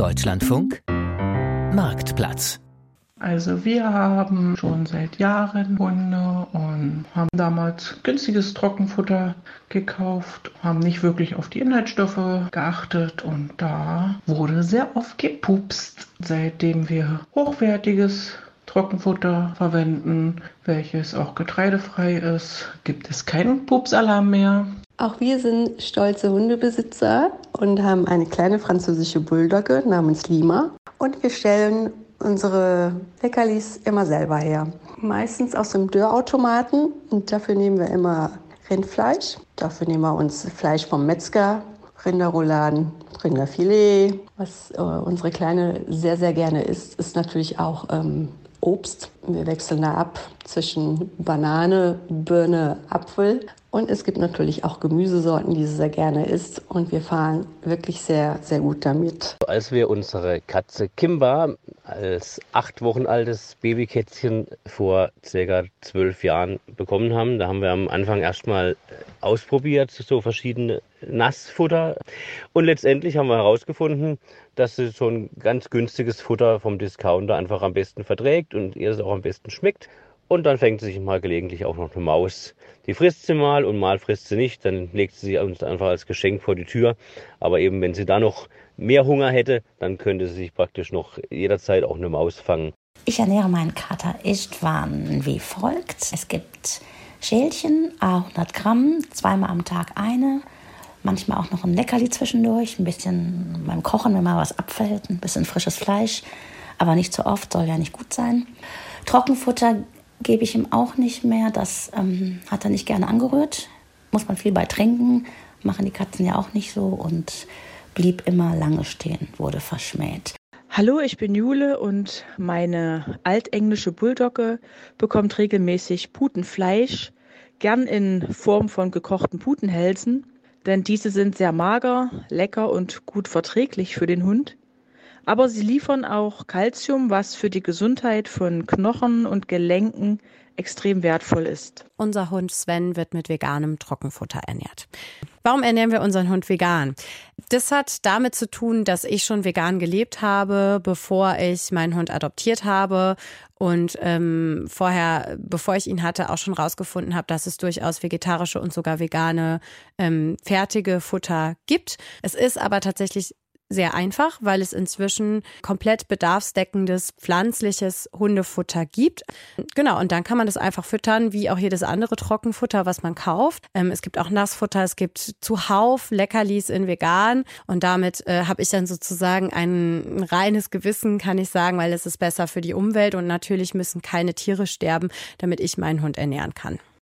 Deutschlandfunk Marktplatz. Also wir haben schon seit Jahren Hunde und haben damals günstiges Trockenfutter gekauft, haben nicht wirklich auf die Inhaltsstoffe geachtet und da wurde sehr oft gepupst. Seitdem wir hochwertiges Trockenfutter verwenden, welches auch getreidefrei ist, gibt es keinen Pupsalarm mehr. Auch wir sind stolze Hundebesitzer und haben eine kleine französische Bulldogge namens Lima. Und wir stellen unsere Leckerlis immer selber her. Meistens aus dem Dörrautomaten und dafür nehmen wir immer Rindfleisch. Dafür nehmen wir uns Fleisch vom Metzger, Rinderrouladen, Rinderfilet. Was äh, unsere Kleine sehr, sehr gerne isst, ist natürlich auch ähm, Obst. Wir wechseln da ab zwischen Banane, Birne, Apfel. Und es gibt natürlich auch Gemüsesorten, die sie sehr gerne isst. Und wir fahren wirklich sehr, sehr gut damit. Als wir unsere Katze Kimba als acht Wochen altes Babykätzchen vor circa zwölf Jahren bekommen haben, da haben wir am Anfang erstmal ausprobiert, so verschiedene Nassfutter. Und letztendlich haben wir herausgefunden, dass sie so ein ganz günstiges Futter vom Discounter einfach am besten verträgt und ihr es auch am besten schmeckt. Und dann fängt sich mal gelegentlich auch noch eine Maus. Die frisst sie mal und mal frisst sie nicht. Dann legt sie uns einfach als Geschenk vor die Tür. Aber eben, wenn sie da noch mehr Hunger hätte, dann könnte sie sich praktisch noch jederzeit auch eine Maus fangen. Ich ernähre meinen Kater Istvan wie folgt. Es gibt Schälchen, 100 Gramm, zweimal am Tag eine. Manchmal auch noch ein Leckerli zwischendurch, ein bisschen beim Kochen, wenn mal was abfällt, ein bisschen frisches Fleisch, aber nicht zu oft, soll ja nicht gut sein. Trockenfutter gebe ich ihm auch nicht mehr. Das ähm, hat er nicht gerne angerührt. Muss man viel bei trinken. Machen die Katzen ja auch nicht so und blieb immer lange stehen, wurde verschmäht. Hallo, ich bin Jule und meine altenglische Bulldogge bekommt regelmäßig Putenfleisch, gern in Form von gekochten Putenhälsen, denn diese sind sehr mager, lecker und gut verträglich für den Hund. Aber sie liefern auch Kalzium, was für die Gesundheit von Knochen und Gelenken extrem wertvoll ist. Unser Hund Sven wird mit veganem Trockenfutter ernährt. Warum ernähren wir unseren Hund vegan? Das hat damit zu tun, dass ich schon vegan gelebt habe, bevor ich meinen Hund adoptiert habe und ähm, vorher, bevor ich ihn hatte, auch schon rausgefunden habe, dass es durchaus vegetarische und sogar vegane ähm, fertige Futter gibt. Es ist aber tatsächlich sehr einfach, weil es inzwischen komplett bedarfsdeckendes pflanzliches Hundefutter gibt. Genau, und dann kann man das einfach füttern, wie auch jedes andere Trockenfutter, was man kauft. Ähm, es gibt auch Nassfutter, es gibt zuhauf Leckerlis in vegan und damit äh, habe ich dann sozusagen ein, ein reines Gewissen, kann ich sagen, weil es ist besser für die Umwelt und natürlich müssen keine Tiere sterben, damit ich meinen Hund ernähren kann.